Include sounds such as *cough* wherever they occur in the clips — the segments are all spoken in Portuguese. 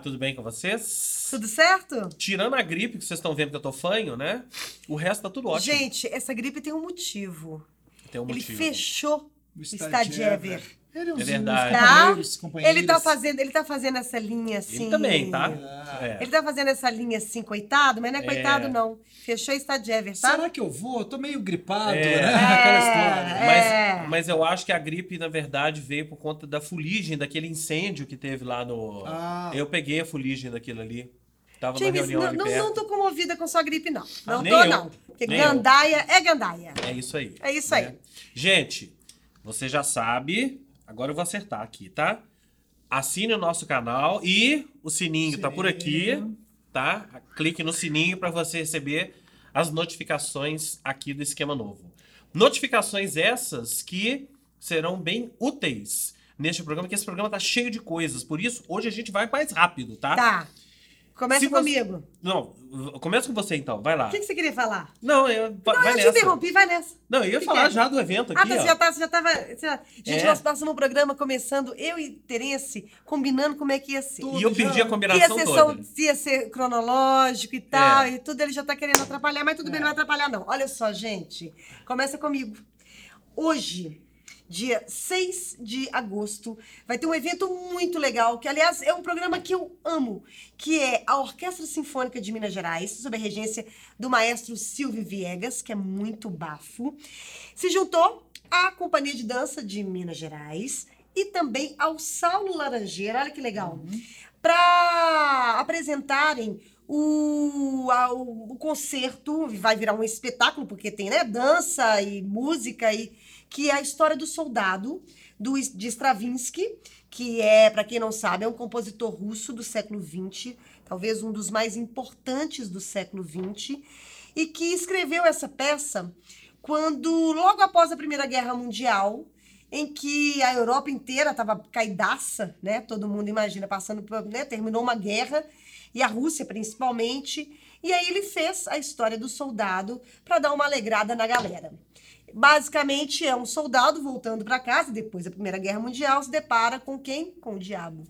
tudo bem com vocês? Tudo certo? Tirando a gripe, que vocês estão vendo que eu tô fanho, né? O resto tá tudo ótimo. Gente, essa gripe tem um motivo. Tem um Ele motivo. fechou O o Stadiever. Ele é, uns, É verdade. uns companheiros, companheiros. Ele tá fazendo, ele tá fazendo essa linha assim. Ele também, tá? Ah. É. Ele tá fazendo essa linha assim, coitado, mas não é É. coitado, não. Fechou o Stadiever, tá? Será que eu vou? Eu tô meio gripado, É. né? Aquela É. história. Mas, É. mas eu acho que a gripe, na verdade, veio por conta da fuligem, daquele incêndio que teve lá no. Ah. Eu peguei a fuligem daquilo ali. Tava na James, reunião não, ali não, não tô comovida com sua gripe, não. Não Nem tô, eu. não. Porque Nem eu. gandaia é gandaia. É isso aí. É isso aí. né? Gente, você já sabe. Agora eu vou acertar aqui, tá? Assine o nosso canal e o sininho, tá por aqui, tá? Clique no sininho para você receber as notificações aqui do esquema novo. Notificações essas que serão bem úteis neste programa, que esse programa tá cheio de coisas. Por isso, hoje a gente vai mais rápido, tá? Tá. Começa você- comigo. Não, começa com você então, vai lá. O que, que você queria falar? Não, eu, vai Não, eu te nessa. interrompi, vai nessa. Não, eu ia que falar que é? já do evento Ah, aqui, tá, ó. você já, tá, você já tava. você já- Gente, É. nós passamos um programa começando, eu e Terence, combinando como é que ia ser. E eu perdi a Que ia combinação ser, toda. são- ia ser cronológico e tal, É. e tudo ele já tá querendo atrapalhar, mas tudo bem, não vai atrapalhar, não. Olha só, gente. Começa comigo. Hoje, dia 6 de agosto, vai ter um evento muito legal, que, aliás, é um programa que eu amo, que é a Orquestra Sinfônica de Minas Gerais, sob a regência do maestro Silvio Viegas, que é muito bafo. Se juntou à Companhia de Dança de Minas Gerais e também ao Saulo Laranjeira, olha que legal, para apresentarem o, a- o, o concerto, vai virar um espetáculo, porque tem né, dança e música, e que é a história do soldado do, de Stravinsky, que é, para quem não sabe, é um compositor russo do século XX, talvez um dos mais importantes do século XX, e que escreveu essa peça quando, logo após a Primeira Guerra Mundial, em que a Europa inteira estava caidaça, né? Todo mundo imagina passando por, né? Terminou uma guerra e a Rússia principalmente. E aí ele fez a história do soldado para dar uma alegrada na galera. Basicamente é um soldado voltando para casa depois da Primeira Guerra Mundial se depara com quem? Com o diabo.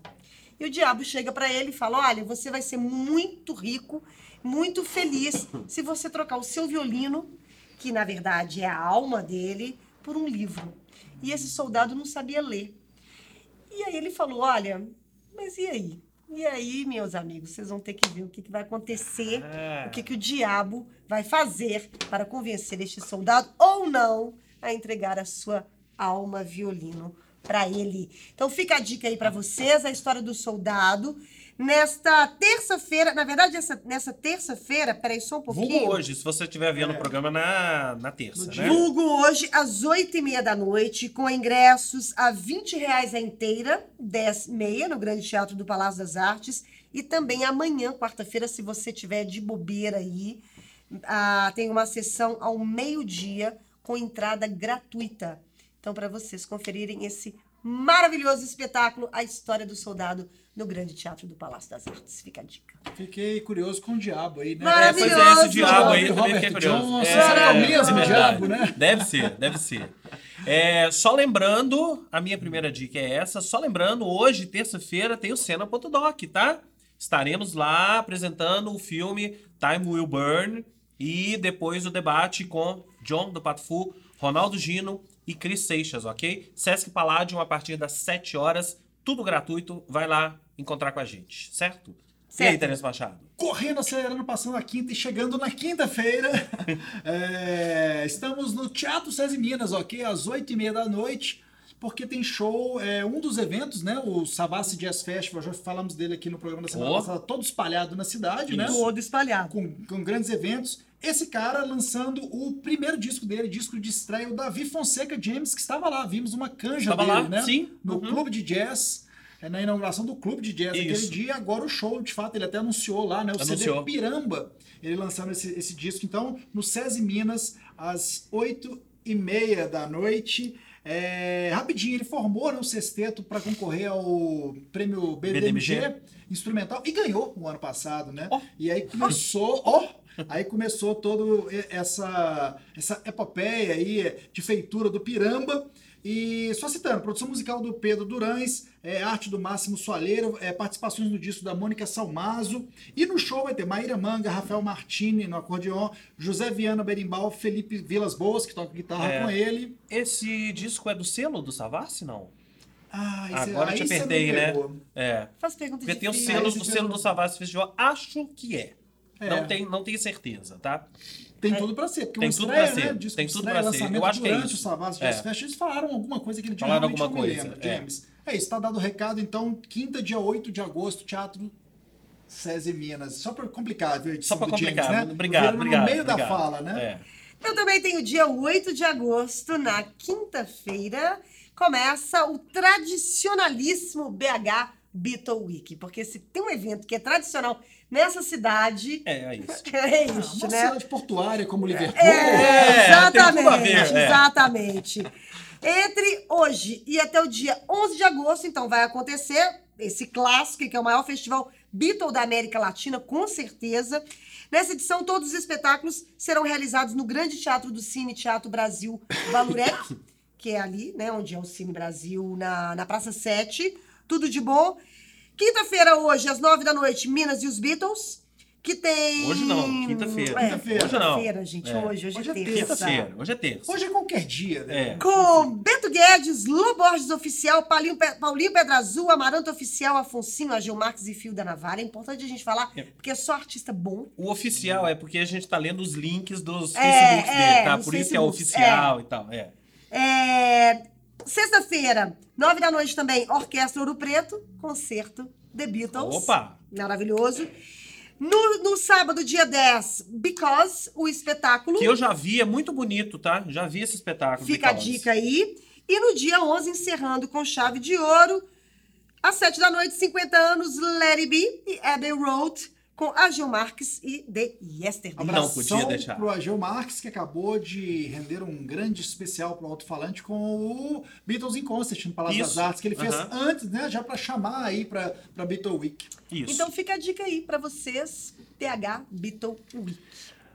E o diabo chega para ele e fala: "Olha, você vai ser muito rico, muito feliz se você trocar o seu violino, que na verdade é a alma dele, por um livro". E esse soldado não sabia ler. E aí ele falou: Olha, mas e aí? E aí, meus amigos, vocês vão ter que ver o que, que vai acontecer, Ah. o que, que o diabo vai fazer para convencer este soldado ou não a entregar a sua alma violino para ele. Então fica a dica aí para vocês, a história do soldado. Nesta terça-feira, na verdade, essa, nessa terça-feira, peraí só um pouquinho. Vulgo hoje, se você estiver vendo É. o programa na, na terça, No né? Vulgo hoje, às oito e meia da noite, com ingressos a 20 reais a inteira, 10 meia, no Grande Teatro do Palácio das Artes. E também amanhã, quarta-feira, se você tiver de bobeira aí, ah, tem uma sessão ao meio-dia com entrada gratuita. Então, para vocês conferirem esse maravilhoso espetáculo, A História do Soldado, no Grande Teatro do Palácio das Artes. Fica a dica. Fiquei curioso com o diabo aí, né? É, pois é, esse Maravilhoso! diabo aí Robert também fiquei curioso. Johnson, É, será que é o mesmo verdade. diabo, né? Deve ser, deve ser. É, só lembrando, a minha primeira dica é essa, só lembrando, hoje, terça-feira, tem o Cena.doc, tá? Estaremos lá apresentando o filme Time Will Burn e depois o debate com John do Patufu, Ronaldo Gino e Cris Seixas, ok? Sesc Palladium a partir das 7 horas, tudo gratuito, vai lá encontrar com a gente, certo? E aí, Certo. Terence Machado? Correndo, acelerando, passando a quinta e chegando na quinta-feira. *laughs* É, estamos no Teatro César Minas, ok? Às oito e meia da noite, porque tem show, é, um dos eventos, né? O Savassi Jazz Festival, já falamos dele aqui no programa da semana Oh. passada, todo espalhado na cidade, né? Todo espalhado. Com, com grandes eventos. Esse cara lançando o primeiro disco dele, disco de estreia, o Davi Fonseca James, que estava lá. Vimos uma canja Estava dele, lá, né? sim. No Uhum. clube de jazz. é, Na inauguração do clube de jazz aquele dia, agora o show, de fato, ele até anunciou lá, né? O Anunciou. CD Piramba, ele lançando esse, esse disco. Então, no SESI Minas, às oito e meia da noite. É, rapidinho, ele formou né, o sexteto para concorrer ao prêmio BDMG, BDMG. instrumental e ganhou o ano passado, né? Ó. E aí começou, ó, aí começou todo essa essa epopeia aí de feitura do Piramba E só citando, produção musical do Pedro Durães, é, arte do Máximo Soaleiro, é, participações no disco da Mônica Salmazo. E no show vai ter Maíra Manga, Rafael Martini no acordeon, José Viana Berimbau, Felipe Vilas Boas, que toca guitarra É. com ele. Esse disco é do selo do Savassi, não? Ah, esse- Agora eu te apertei, né? É. Faz pergunta Porque tem o difícil. selo, Aí você o selo do Savassi Festival, acho que é. É. Não, tem, não tenho certeza, tá? Tem tudo pra ser, porque Tem uma tudo estreia, pra ser, né? Disco tem tudo estreia, pra ser. Eu acho que é isso. o Savassi É. Fest, eles falaram alguma coisa que ele Falaram alguma coisa, lembro, é. James. É isso, tá dado o recado, então, quinta, dia 8 de agosto, Teatro SESI Minas. Só pra complicar, viu? Só pra do James, complicar. né? Obrigado, obrigado. No meio da obrigado. fala, né? É. Eu também tenho dia 8 de agosto, na quinta-feira, começa o tradicionalíssimo BH Beatle Week. Porque se tem um evento que é tradicional nessa cidade, É, é isso. *laughs* é Ah, isso, uma né? cidade portuária como Liverpool. É, É, exatamente, ver, é. exatamente. Entre hoje e até o dia 11 de agosto, então, vai acontecer esse clássico, que é o maior festival Beatle da América Latina, com certeza. Nessa edição, todos os espetáculos serão realizados no Grande Teatro do Cine Teatro Brasil Valurec, *coughs* que é ali, né, onde é o Cine Brasil, na, na Praça 7. Tudo de bom. Quinta-feira, hoje, às nove da noite, Minas e os Beatles. Que tem. Hoje não, quinta-feira. É, Quinta-feira. Hoje não. Quinta-feira, gente. É. Hoje, hoje, Hoje é é terça. Quinta-feira. Hoje é terça. Hoje é qualquer dia, né? É. Com Beto Guedes, Lô Borges Oficial, Paulinho, Pe- Paulinho Pedra Azul, Amaranto Oficial, Afonsinho, Agil Marques e Fio da Navalha. É importante a gente falar, É. porque é só artista bom. O oficial é porque a gente tá lendo os links dos É, Facebooks é, dele, tá? Por isso que é oficial e tal. É. É, Sexta-feira, nove da noite também, Orquestra Ouro Preto, concerto The Beatles. Opa! Maravilhoso. No, no sábado, dia 10, Because, o espetáculo. Que eu já vi, é muito bonito, tá? Já vi esse espetáculo. Fica a Because. dica aí. E no dia 11, encerrando com chave de ouro, às 7 da noite, 50 anos, Let It Be e Abbey Road, com Agil Marques e The Yesterday. Não podia deixar. pro Ageu Marques, que acabou de render um grande especial pro alto-falante com o Beatles in Concert no Palácio Isso. das Artes, que ele fez antes, né? Já pra chamar aí pra, pra Beatle Week. Isso. Então fica a dica aí pra vocês, TH Beatle Week.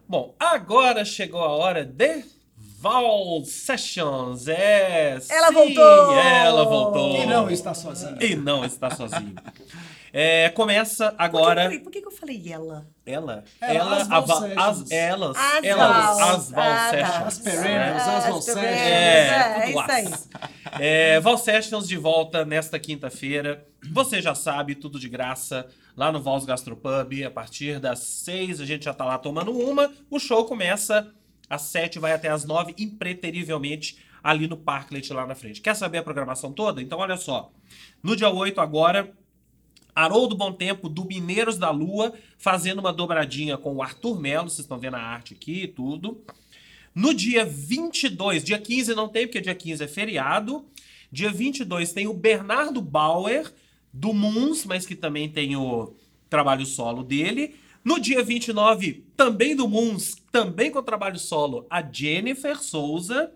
Bom, agora chegou a hora de Val Sessions. É, Ela sim, voltou! Ela voltou. E não está sozinho. E não está sozinho. *laughs* É, começa Por que, agora. eu falei- por que que eu falei ela? Ela, Ela, ela, as Val Sessions. as, elas, As elas, Vals. as Val Ah, tá. Sessions. As perennials, as Val As Sessions. perennials, É, é, tudo isso aí. as. É, Val Sessions de volta nesta quinta-feira. Você já sabe, tudo de graça, lá no Vals Gastropub. A partir das seis, a gente já tá lá tomando uma. O show começa às sete, vai até às nove, impreterivelmente, ali no Parklet, lá na frente. Quer saber a programação toda? Então, olha só. No dia 8, agora, Haroldo Bom Tempo, do Mineiros da Lua, fazendo uma dobradinha com o Arthur Melo. Vocês estão vendo a arte aqui e tudo. No dia 22, dia 15 não tem, porque dia 15 é feriado. Dia 22 tem o Bernardo Bauer, do Moons, mas que também tem o trabalho solo dele. No dia 29, também do Moons, também com o trabalho solo, a Jennifer Souza.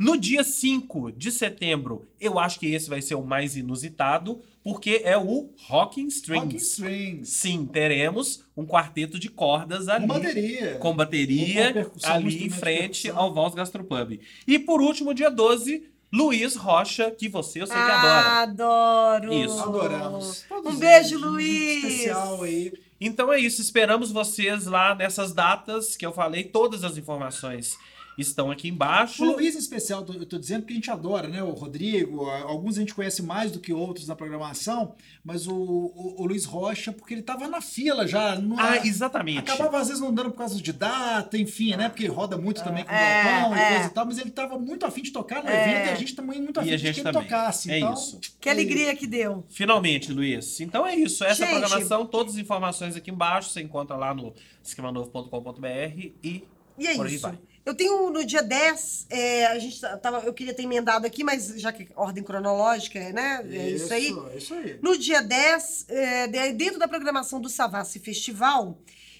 No dia 5 de setembro, eu acho que esse vai ser o mais inusitado, porque é o Rocking Strings. Rock Strings. Sim, teremos um quarteto de cordas ali. Com bateria. Com bateria ali em frente ao Vals Gastropub. E por último, dia 12, Luiz Rocha, que você eu sei que adora. Adoro. Isso. Adoramos. Todos Um beijo, eles, um Luiz. Especial aí. Então é isso, esperamos vocês lá nessas datas que eu falei, todas as informações estão aqui embaixo. O Luiz em especial, eu tô dizendo que a gente adora, né? O Rodrigo, alguns a gente conhece mais do que outros na programação, mas o, o- o Luiz Rocha, porque ele tava na fila já. não- Ah, exatamente. Acabava às vezes não dando por causa de data, enfim, né? Porque ele roda muito também com o É, Galpão e é. coisa e tal, mas ele tava muito afim de tocar no É. evento e a gente também muito E afim a de que ele tocasse. É então, isso. Que alegria que deu. Finalmente, Luiz. Então é isso. Essa é a Gente. programação, todas as informações aqui embaixo. Você encontra lá no esquemanovo.com.br e E é por aí isso. vai. Eu tenho no dia 10, é, a gente tava, eu queria ter emendado aqui, mas já que é ordem cronológica, né? É isso, aí. É isso aí. No dia 10, é, de- dentro da programação do Savassi Festival,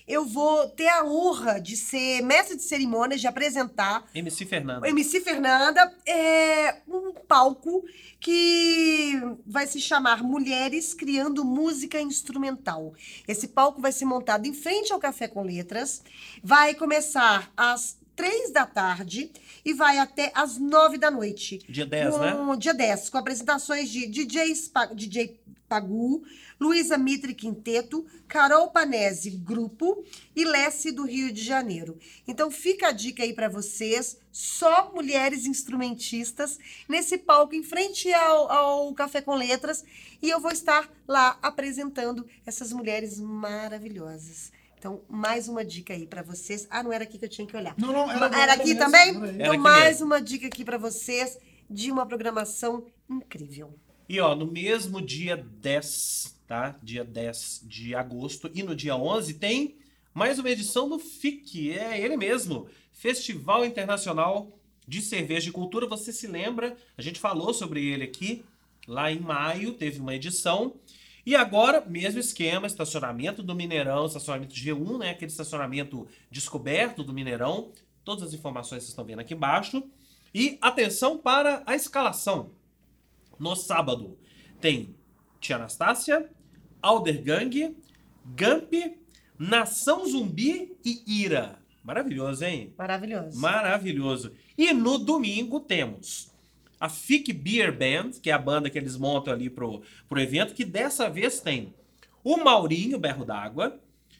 eu vou ter a honra de ser mestre de cerimônias, de apresentar MC Fernanda. MC Fernanda é um palco que vai se chamar Mulheres Criando Música Instrumental. Esse palco vai ser montado em frente ao Café com Letras. Vai começar às três da tarde e vai até às nove da noite. Dia 10, né? com, Dia 10, com apresentações de DJ, Spa, DJ Pagu, Luísa Mitre Quinteto, Carol Panese Grupo e Lessie do Rio de Janeiro. Então fica a dica aí para vocês, só mulheres instrumentistas nesse palco em frente ao, ao Café com Letras e eu vou estar lá apresentando essas mulheres maravilhosas. Então, mais uma dica aí para vocês. Ah, não era aqui que eu tinha que olhar. Não, não, era, era aqui mesmo, também? era. Então, Era aqui mais mesmo. uma dica aqui para vocês de uma programação incrível. E ó, no mesmo dia 10, tá? Dia 10 de agosto e no dia 11 tem mais uma edição do FIC, é ele mesmo, Festival Internacional de Cerveja e Cultura. Você se lembra? A gente falou sobre ele aqui lá em maio, teve uma edição. E agora, mesmo esquema, estacionamento do Mineirão, estacionamento G1, né? Aquele estacionamento descoberto do Mineirão. Todas as informações vocês estão vendo aqui embaixo. E atenção para a escalação. No sábado tem Tia Anastácia, Aldergang, Gump, Nação Zumbi e Ira. Maravilhoso, hein? Maravilhoso. Maravilhoso. E no domingo temos a Fic Beer Band, que é a banda que eles montam ali pro, pro evento, que dessa vez tem o Maurinho Berro d'Água,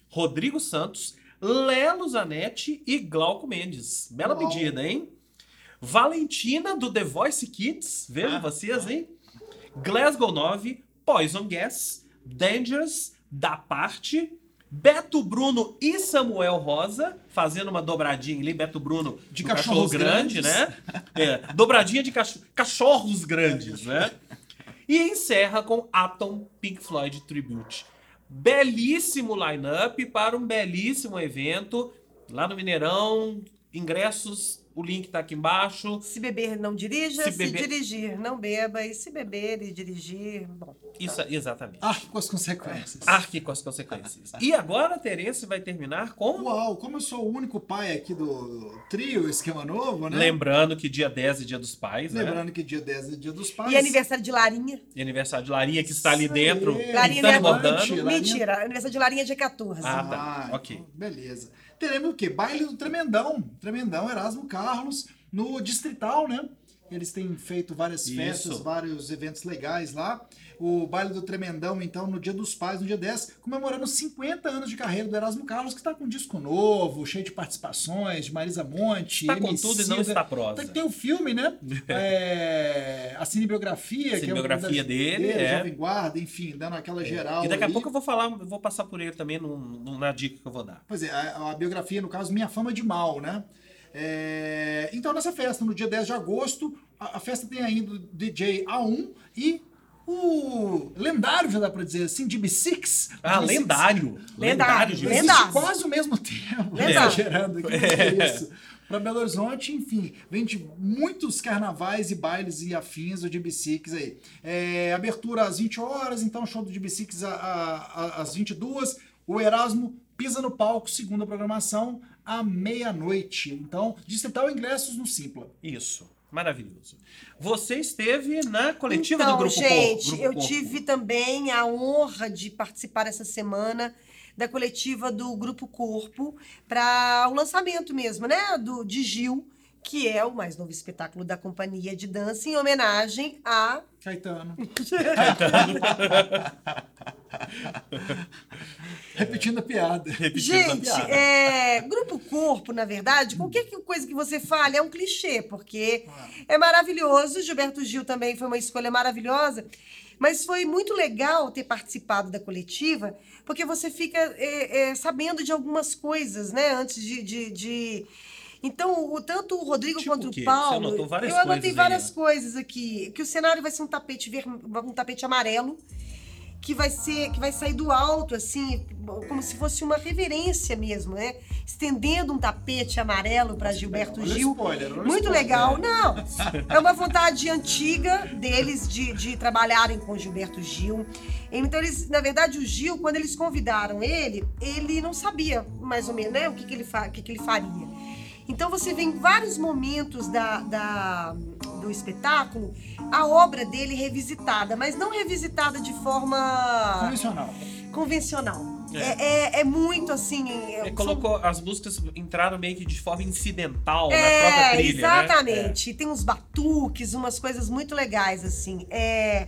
Rodrigo Santos, Lelo Zanetti e Glauco Mendes. Bela Uau. pedida, hein? Valentina do The Voice Kids, vejam Ah, vocês, hein? Glasgow 9, Poison Gas, Dangerous, Da Parte, Beto Bruno e Samuel Rosa, fazendo uma dobradinha ali, Beto Bruno De do cachorros grande, grandes. né? É, dobradinha de cacho- cachorros grandes, né? E encerra com Atom Pink Floyd Tribute. Belíssimo line-up para um belíssimo evento lá no Mineirão. Ingressos, o link tá aqui embaixo. Se beber, não dirija. Se Se, beber- dirigir, não beba. E se beber e dirigir, bom. Isso, exatamente. Ah, com as consequências. Arque com as consequências. E agora Terence vai terminar com. Uau, como eu sou o único pai aqui do trio Esquema Novo, né? Lembrando que dia 10 é dia dos pais, né? Lembrando que dia 10 é dia dos pais. E aniversário de Larinha. E aniversário de Larinha que está ali Isso dentro, aí. Larinha e é bordando. Larinha- Mentira, aniversário de Larinha é dia 14. Ah, tá. então, Ok. Beleza. Teremos o quê? Baile do Tremendão. Tremendão, Erasmo Carlos, no Distrital, né? Eles têm feito várias Isso. festas, vários eventos legais lá. O Baile do Tremendão, então, no Dia dos Pais, no dia 10, comemorando os 50 anos de carreira do Erasmo Carlos, que está com um disco novo, cheio de participações, de Marisa Monte. Está com tudo e não está prosa. Tem, tem o filme, né? *laughs* É, a cinebiografia. que é uma Cinebiografia das- dele, é. Jovem Guarda, enfim, dando aquela geral. E daqui a ali. pouco eu vou falar, eu vou passar por ele também num- num- na dica que eu vou dar. Pois é, a, a biografia, no caso, Minha Fama de Mal, né? É, então, nessa festa, no dia 10 de agosto, a, a festa tem ainda o DJ A1 e o lendário, já dá pra dizer assim, GB6. Ah, GB6. lendário. Lendário, de Existe lendário. quase o mesmo tempo. Lendário. Exagerando aqui, mas é isso. Para Belo Horizonte, enfim, vem de muitos carnavais e bailes e afins do GB6 aí. É, abertura às 20 horas, então show do GB6 a- a- a- às 22. O Erasmo pisa no palco, segunda programação, à meia-noite. Então, distrital ingressos no Simpla. Isso. Maravilhoso. Você esteve na coletiva então, do Grupo gente, Corpo. Grupo eu Corpo. tive também a honra de participar essa semana da coletiva do Grupo Corpo para o lançamento mesmo, né? Do, de Gil, que é o mais novo espetáculo da companhia de dança, em homenagem a. Caetano. *laughs* Repetindo a piada. Repetindo a Gente, piada. é, Grupo Corpo, na verdade, qualquer que- coisa que você fale é um clichê, porque é maravilhoso. Gilberto Gil também foi uma escolha maravilhosa. Mas foi muito legal ter participado da coletiva, porque você fica é, é, sabendo de algumas coisas, né? Antes de. de- de- Então, o, tanto o Rodrigo Tipo quanto o o Paulo. Você anotou várias eu anotei coisas aí, várias né? coisas aqui. Que o cenário vai ser um tapete ver, um tapete amarelo que vai ser que vai sair do alto assim como se fosse uma reverência mesmo né estendendo um tapete amarelo para Gilberto Olha Gil spoiler, olha muito spoiler. legal não é uma *laughs* vontade antiga deles de, de trabalharem com Gilberto Gil então eles na verdade o Gil quando eles convidaram ele ele não sabia mais ou menos né o que, que ele fa o que, que ele faria então você vê em vários momentos da, da- do espetáculo a obra dele revisitada, mas não revisitada de forma Convencional. convencional. É, é, é muito assim. São- colocou, as músicas entraram meio que de forma incidental na É, própria trilha, né? exatamente. Tem uns batuques, umas coisas muito legais, assim. É...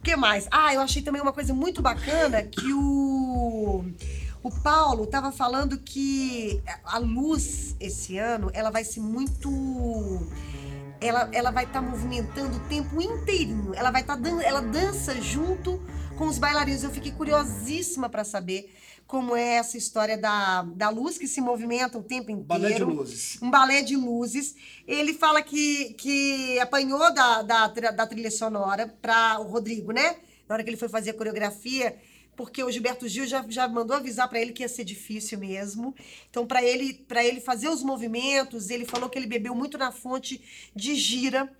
O que mais? Ah, eu achei também uma coisa muito bacana que o... O Paulo tava falando que a luz esse ano, ela vai ser muito... Ela, ela vai estar movimentando o tempo inteirinho. Ela vai estar dando, ela dança junto com os bailarinos. Eu fiquei curiosíssima para saber como é essa história da, da luz que se movimenta o tempo inteiro Balé de luzes. um balé de luzes. Ele fala que, que apanhou da, da, da trilha sonora para o Rodrigo, né? Na hora que ele foi fazer a coreografia, porque o Gilberto Gil já, já mandou avisar para ele que ia ser difícil mesmo. Então, para ele, ele fazer os movimentos, ele falou que ele bebeu muito na fonte de gira.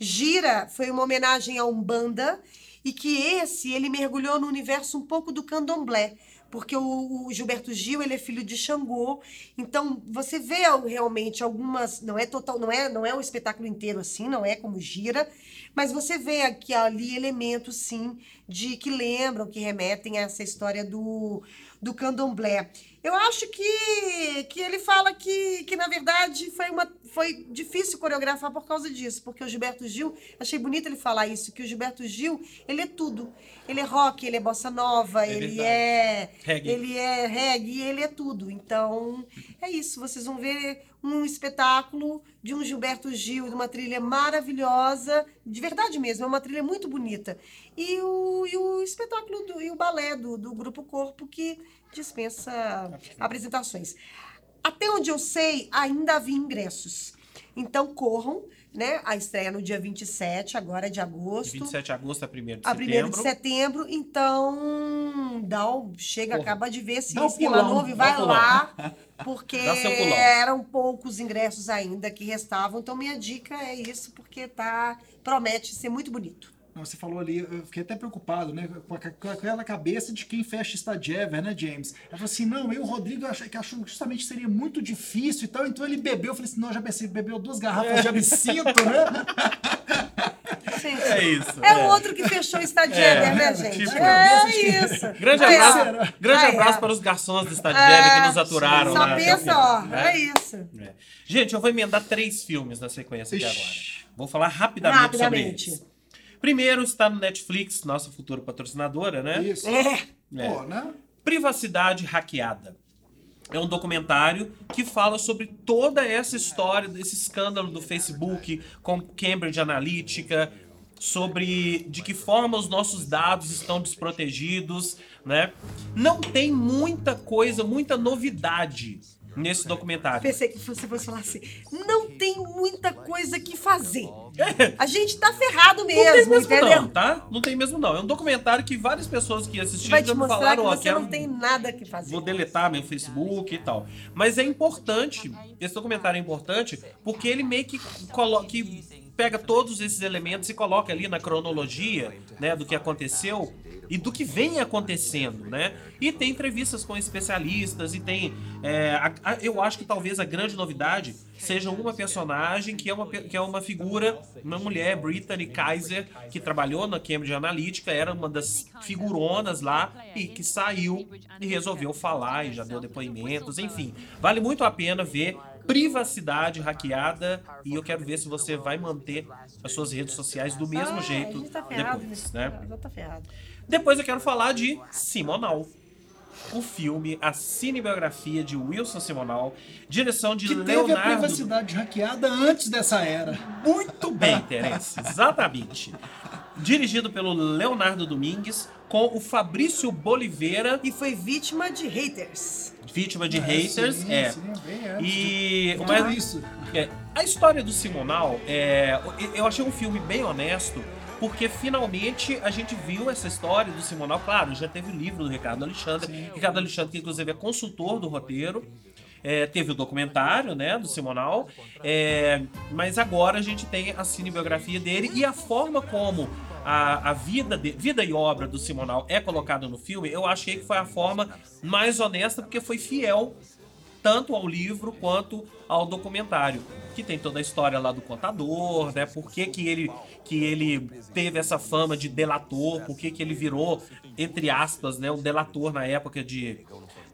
Gira foi uma homenagem à Umbanda e que esse ele mergulhou no universo um pouco do candomblé, porque o, o Gilberto Gil ele é filho de Xangô, então você vê al- realmente algumas, não é total, não é, não é um espetáculo inteiro assim, não é como gira, mas você vê aqui ali elementos sim de que lembram, que remetem a essa história do do candomblé. Eu acho que, que ele fala que, que, na verdade, foi, uma, foi difícil coreografar por causa disso, porque o Gilberto Gil, achei bonito ele falar isso, que o Gilberto Gil, ele é tudo. Ele é rock, ele é bossa nova, É ele verdade. é Reggae. ele é reggae, ele é tudo. Então, é isso, vocês vão ver um espetáculo de um Gilberto Gil, de uma trilha maravilhosa, de verdade mesmo, é uma trilha muito bonita. E o, e o espetáculo do, e o balé do, do Grupo Corpo, que dispensa apresentações. Até onde eu sei, ainda havia ingressos. Então corram, né? A estreia no dia 27, agora de agosto. 27 de agosto a 1 de A setembro. 1 de setembro, então dá um, chega, Porra. acaba de ver esquema pulão, novo e vai lá, *laughs* porque eram poucos ingressos ainda que restavam. Então minha dica é isso, porque tá promete ser muito bonito. Você falou ali, eu fiquei até preocupado, né? Com, a- com aquela cabeça de quem fecha Stadiever, né, James? Ela falou assim: não, eu, o Rodrigo, achei que achou que justamente seria muito difícil e tal. Então ele bebeu. Eu falei assim: não, já be- bebeu duas garrafas de absinto, né? Gente, É isso. é o outro que fechou o Stadium, É, né, gente? tipo é isso. isso. Grande ó. abraço, grande abraço para os garçons do Stadieve que É, nos aturaram. Só lá pensa, ó, né? é isso. É. Gente, eu vou emendar três filmes na sequência aqui Ixi. agora. Vou falar rapidamente, Rapidamente. sobre eles. Primeiro está no Netflix, nossa futura patrocinadora, né? Isso. É. É. Pô, né? Privacidade Hackeada. É um documentário que fala sobre toda essa história desse escândalo do Facebook com Cambridge Analytica, sobre de que forma os nossos dados estão desprotegidos, né? Não tem muita coisa, muita novidade nesse documentário. Pensei que você fosse falar assim, não tem muita coisa que fazer. A gente tá ferrado Não tem mesmo, mesmo entendeu? não, tá? Não tem mesmo não. É um documentário que várias pessoas que assistiram já me que falaram, ó, você quero não tem nada que fazer. vou deletar meu Facebook e tal. Mas é importante, esse documentário é importante porque ele meio que coloca, que pega todos esses elementos e coloca ali na cronologia, né, do que aconteceu e do que vem acontecendo, né? E tem entrevistas com especialistas e tem, é, a- a- eu acho que talvez a grande novidade seja uma personagem que é uma, que é uma figura, uma mulher, Brittany Kaiser, que trabalhou na Cambridge Analytica, era uma das figuronas lá e que saiu e resolveu falar e já deu depoimentos, enfim. Vale muito a pena ver privacidade hackeada e eu quero ver se você vai manter as suas redes sociais do mesmo Ah, jeito a gente tá ferrado, depois, né? Tá ferrado. Depois eu quero falar de Simonal. O filme, a cinebiografia de Wilson Simonal, direção de Que teve a Leonardo. privacidade hackeada antes dessa era. Muito bem, Terence, exatamente. Dirigido pelo Leonardo Domingues, com o Fabrício Boliveira, E foi vítima de haters. vítima de É, haters. sim, é. sim, bem antes E o mais- isso. É, a história do Simonal, é, eu achei um filme bem honesto, porque finalmente a gente viu essa história do Simonal. Claro, já teve o livro do Ricardo Alexandre. Ricardo Alexandre, que inclusive é consultor do roteiro. É, teve o documentário, né, do Simonal. É, mas agora a gente tem a cinebiografia dele e a forma como a, a vida, de- vida e obra do Simonal é colocada no filme, eu achei que foi a forma mais honesta, porque foi fiel tanto ao livro quanto ao documentário. que tem toda a história lá do contador, né? Por que, que ele que ele teve essa fama de delator, por que, que ele virou, entre aspas, né, um delator na época de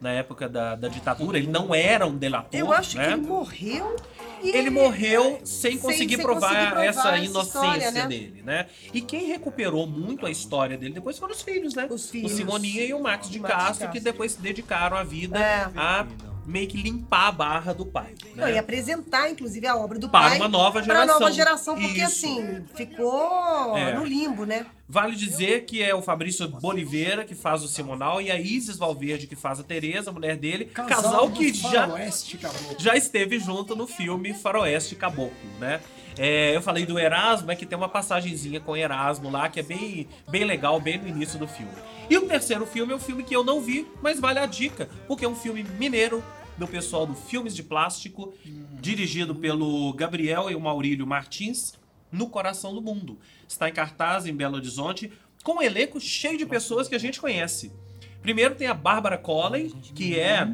na época da, da ditadura. Ele não era um delator. Eu acho né? que ele morreu. e Ele morreu sem Sem- conseguir sem provar, conseguir provar essa essa inocência história, né? dele, né? E quem recuperou muito a história dele depois foram os filhos, né? Os filhos. O Simoninha e o Max de O Max de Castro, que Castro. depois se dedicaram a vida É. a meio que limpar a barra do pai. Não, né? e apresentar, inclusive, a obra do Para pai. uma nova Para a geração. nova geração, porque Isso. assim, ficou É. no limbo, né? Vale dizer que é o Fabrício Boliveira que faz o Simonal e a Isis Valverde que faz a Tereza, a mulher dele. Casal, do que já Faroeste, já esteve junto no filme Faroeste Caboclo, né? É, eu falei do Erasmo, é que tem uma passagenzinha com Erasmo lá, que é bem, bem legal, bem no início do filme. E o terceiro filme é um filme que eu não vi, mas vale a dica, porque é um filme mineiro, do pessoal do Filmes de Plástico, dirigido pelo Gabriel e o Maurílio Martins, No Coração do Mundo. Está em cartaz em Belo Horizonte, com um elenco cheio de pessoas que a gente conhece. Primeiro tem a Bárbara Colley, que é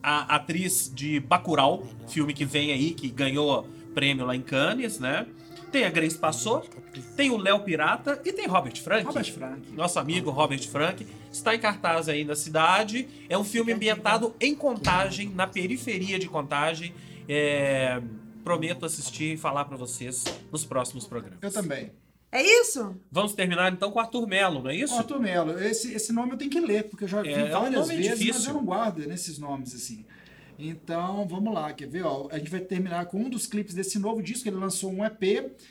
a atriz de Bacurau, filme que vem aí, que ganhou prêmio lá em Cannes, né? Tem a Grace Passou, tem o Léo Pirata e tem Robert Frank. Robert Frank. Nosso amigo Robert Frank. Está em cartaz aí na cidade. É um filme ambientado em Contagem, na periferia de Contagem. É, Prometo assistir e falar pra vocês nos próximos programas. Eu também. É isso? Vamos terminar então com Arthur Melo, não é isso? Arthur Melo, esse, esse nome eu tenho que ler, porque eu já vi É, é um várias nome vezes, mas difícil. eu não guardo nesses nomes, assim. Então, vamos lá, quer ver? Ó, a gente vai terminar com um dos clipes desse novo disco. Ele lançou um EP,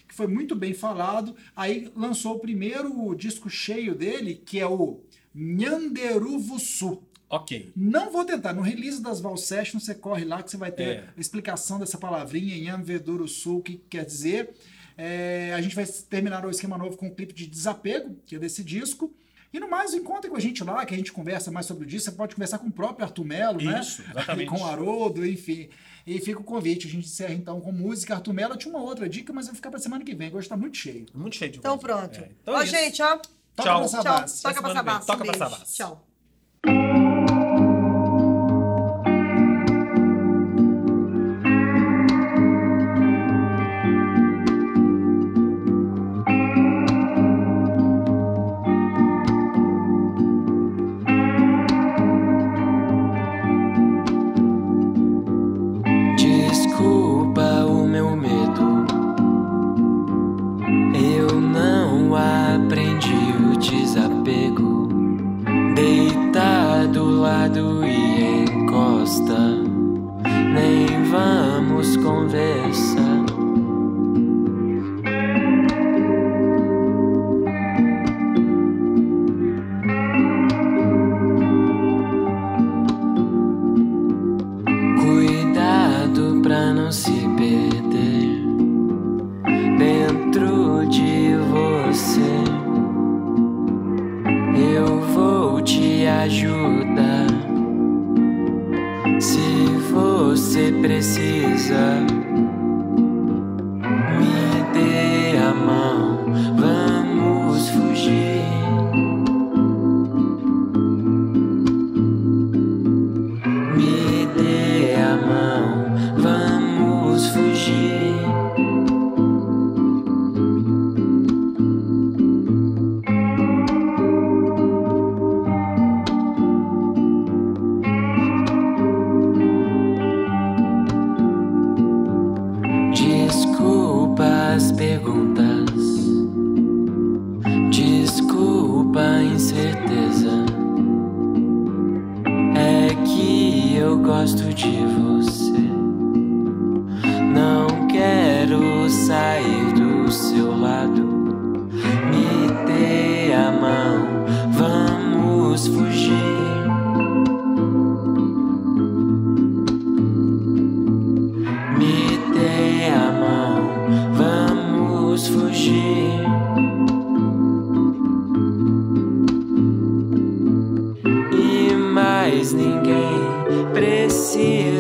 que foi muito bem falado. Aí lançou o primeiro disco cheio dele, que é o Nhanderuvuçu. Ok. Não vou tentar, no release das Val Sessions você corre lá que você vai ter É. a explicação dessa palavrinha Sul, o que quer dizer. É, a gente vai terminar o esquema novo com o clipe de Desapego, que é desse disco. E no mais, encontre com a gente lá, que a gente conversa mais sobre o disco. Você pode conversar com o próprio Arthur Melo, né? Isso, exatamente. *laughs* com o Haroldo, enfim. E fica o convite. A gente encerra então com música. Arthur Melo tinha uma outra dica, mas vai ficar pra semana que vem, que hoje tá muito cheio. Muito cheio de Então coisa. pronto. É, então ó, é isso. gente, ó. Toca Tchau. pra Tchau. Toca pra. Sabassi. Toca pra. Sabassi. Tchau. Lado e encosta.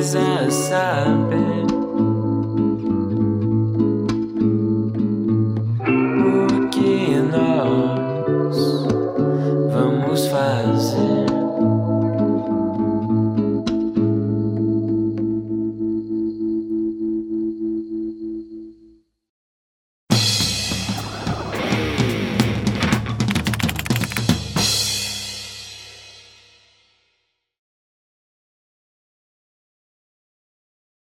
E mais ninguém precisa saber.